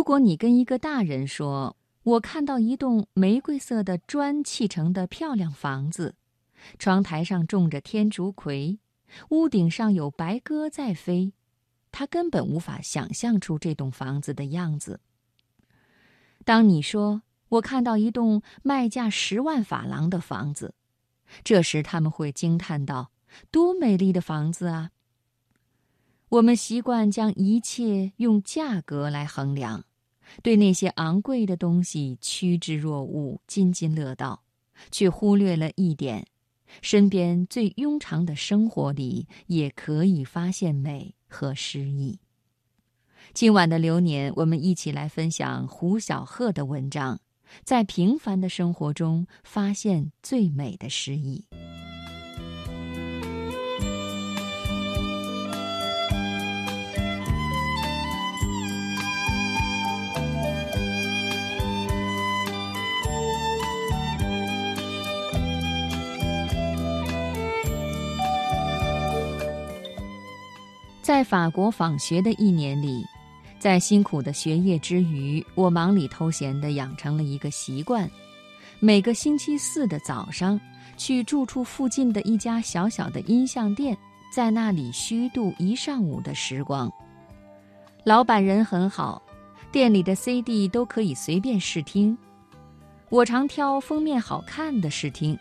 如果你跟一个大人说：“我看到一栋玫瑰色的砖砌成的漂亮房子，窗台上种着天竺葵，屋顶上有白鸽在飞。”他根本无法想象出这栋房子的样子。当你说“我看到一栋卖价十万法郎的房子”，这时他们会惊叹道：“多美丽的房子啊！”我们习惯将一切用价格来衡量，对那些昂贵的东西趋之若鹜、津津乐道，却忽略了一点：身边最庸常的生活里也可以发现美和诗意。今晚的流年，我们一起来分享胡小鹤的文章，在平凡的生活中发现最美的诗意。在法国访学的一年里，在辛苦的学业之余，我忙里偷闲地养成了一个习惯：每个星期四的早上，去住处附近的一家小小的音像店，在那里虚度一上午的时光。老板人很好，店里的 CD 都可以随便试听。我常挑封面好看的试听，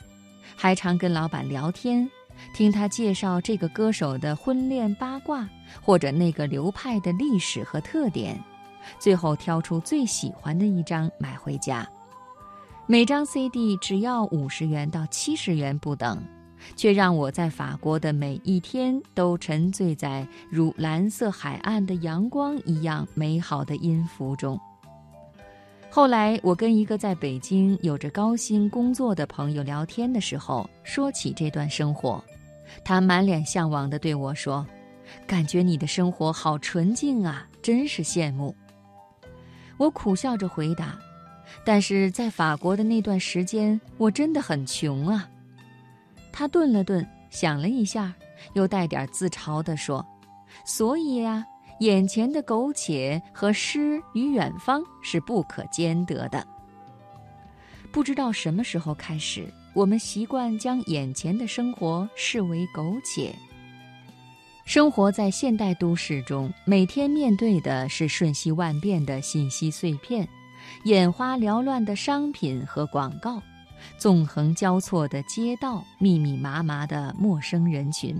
还常跟老板聊天。听他介绍这个歌手的婚恋八卦，或者那个流派的历史和特点，最后挑出最喜欢的一张买回家。每张 CD 只要五十元到七十元不等，却让我在法国的每一天都沉醉在如蓝色海岸的阳光一样美好的音符中。后来，我跟一个在北京有着高薪工作的朋友聊天的时候，说起这段生活。他满脸向往地对我说：“感觉你的生活好纯净啊，真是羡慕。”我苦笑着回答：“但是在法国的那段时间，我真的很穷啊。”他顿了顿，想了一下，又带点自嘲地说：“所以呀，眼前的苟且和诗与远方是不可兼得的。”不知道什么时候开始。我们习惯将眼前的生活视为苟且。生活在现代都市中，每天面对的是瞬息万变的信息碎片，眼花缭乱的商品和广告，纵横交错的街道，密密麻麻的陌生人群。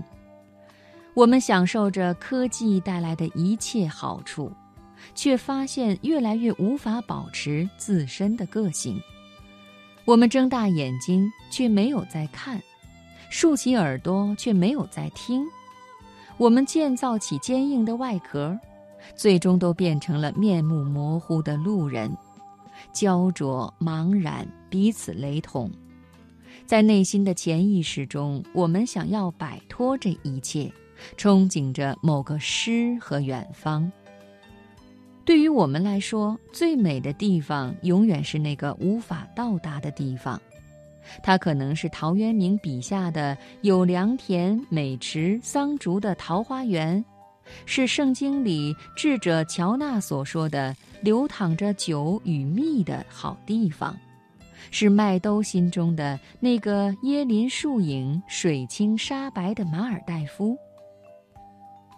我们享受着科技带来的一切好处，却发现越来越无法保持自身的个性。我们睁大眼睛，却没有在看；竖起耳朵，却没有在听。我们建造起坚硬的外壳，最终都变成了面目模糊的路人，焦灼、茫然，彼此雷同。在内心的潜意识中，我们想要摆脱这一切，憧憬着某个诗和远方。对于我们来说，最美的地方永远是那个无法到达的地方。它可能是陶渊明笔下的有良田、美池、桑竹的桃花源，是圣经里智者乔纳所说的流淌着酒与蜜的好地方，是麦兜心中的那个椰林树影、水清沙白的马尔代夫。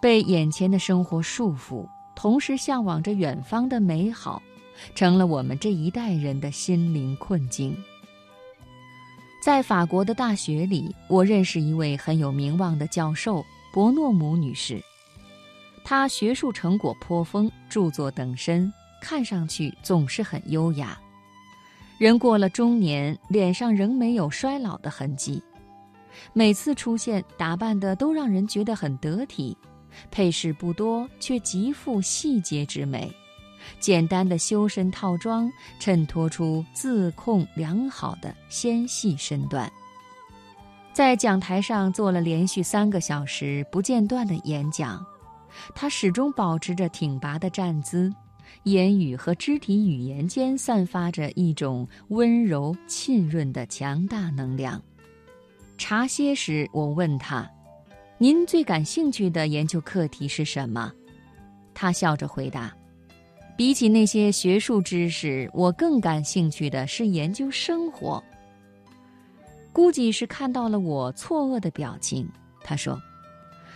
被眼前的生活束缚。同时向往着远方的美好，成了我们这一代人的心灵困境。在法国的大学里，我认识一位很有名望的教授伯诺姆女士。她学术成果颇丰，著作等身，看上去总是很优雅。人过了中年，脸上仍没有衰老的痕迹，每次出现打扮的都让人觉得很得体。配饰不多，却极富细节之美。简单的修身套装衬托出自控良好的纤细身段。在讲台上做了连续三个小时不间断的演讲，他始终保持着挺拔的站姿，言语和肢体语言间散发着一种温柔浸润的强大能量。茶歇时，我问他。您最感兴趣的研究课题是什么？他笑着回答：“比起那些学术知识，我更感兴趣的是研究生活。估计是看到了我错愕的表情，他说：“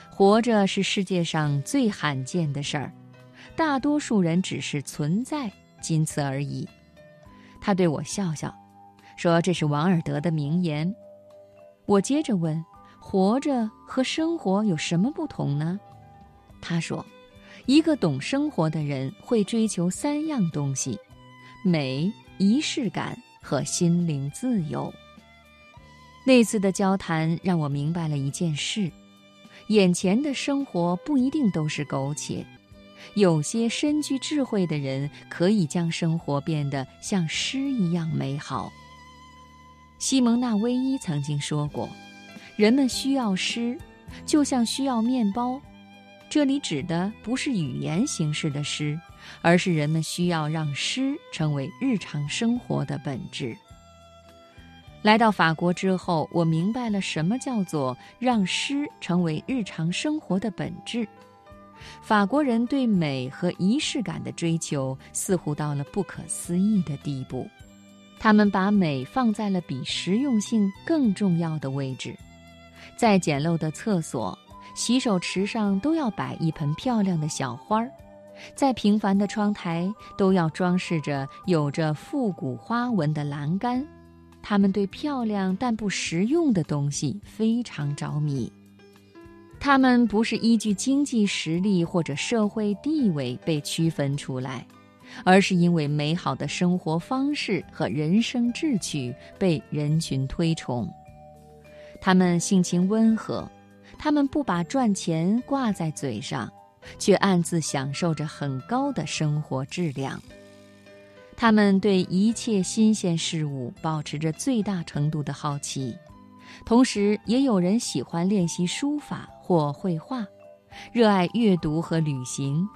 活着是世界上最罕见的事儿，大多数人只是存在，仅此而已。”他对我笑笑，说：“这是王尔德的名言。”我接着问：“活着和生活有什么不同呢？”他说：“一个懂生活的人会追求三样东西：美、仪式感和心灵自由。”那次的交谈让我明白了一件事：眼前的生活不一定都是苟且，有些深具智慧的人可以将生活变得像诗一样美好。西蒙娜威伊曾经说过：“人们需要诗，就像需要面包。”这里指的不是语言形式的诗，而是人们需要让诗成为日常生活的本质。来到法国之后，我明白了什么叫做让诗成为日常生活的本质。法国人对美和仪式感的追求似乎到了不可思议的地步，他们把美放在了比实用性更重要的位置。在简陋的厕所、洗手池上都要摆一盆漂亮的小花儿，在平凡的窗台都要装饰着有着复古花纹的栏杆。他们对漂亮但不实用的东西非常着迷。他们不是依据经济实力或者社会地位被区分出来，而是因为美好的生活方式和人生志趣被人群推崇。他们性情温和，他们不把赚钱挂在嘴上，却暗自享受着很高的生活质量。他们对一切新鲜事物保持着最大程度的好奇，同时也有人喜欢练习书法或绘画，热爱阅读和旅行。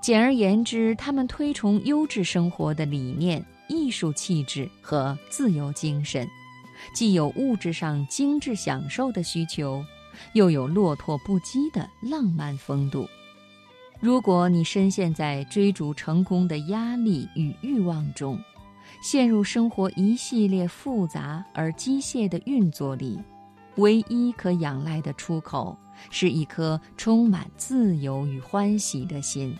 简而言之，他们推崇优质生活的理念、艺术气质和自由精神，既有物质上精致享受的需求，又有落拓不羁的浪漫风度。如果你深陷在追逐成功的压力与欲望中，陷入生活一系列复杂而机械的运作里，唯一可仰赖的出口是一颗充满自由与欢喜的心，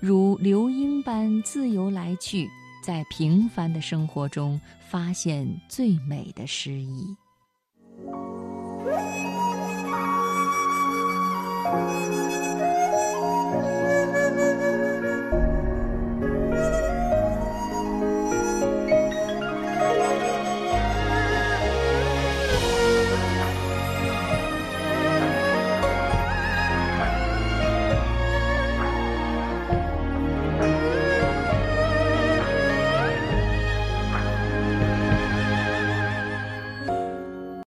如流莺般自由来去，在平凡的生活中发现最美的诗意。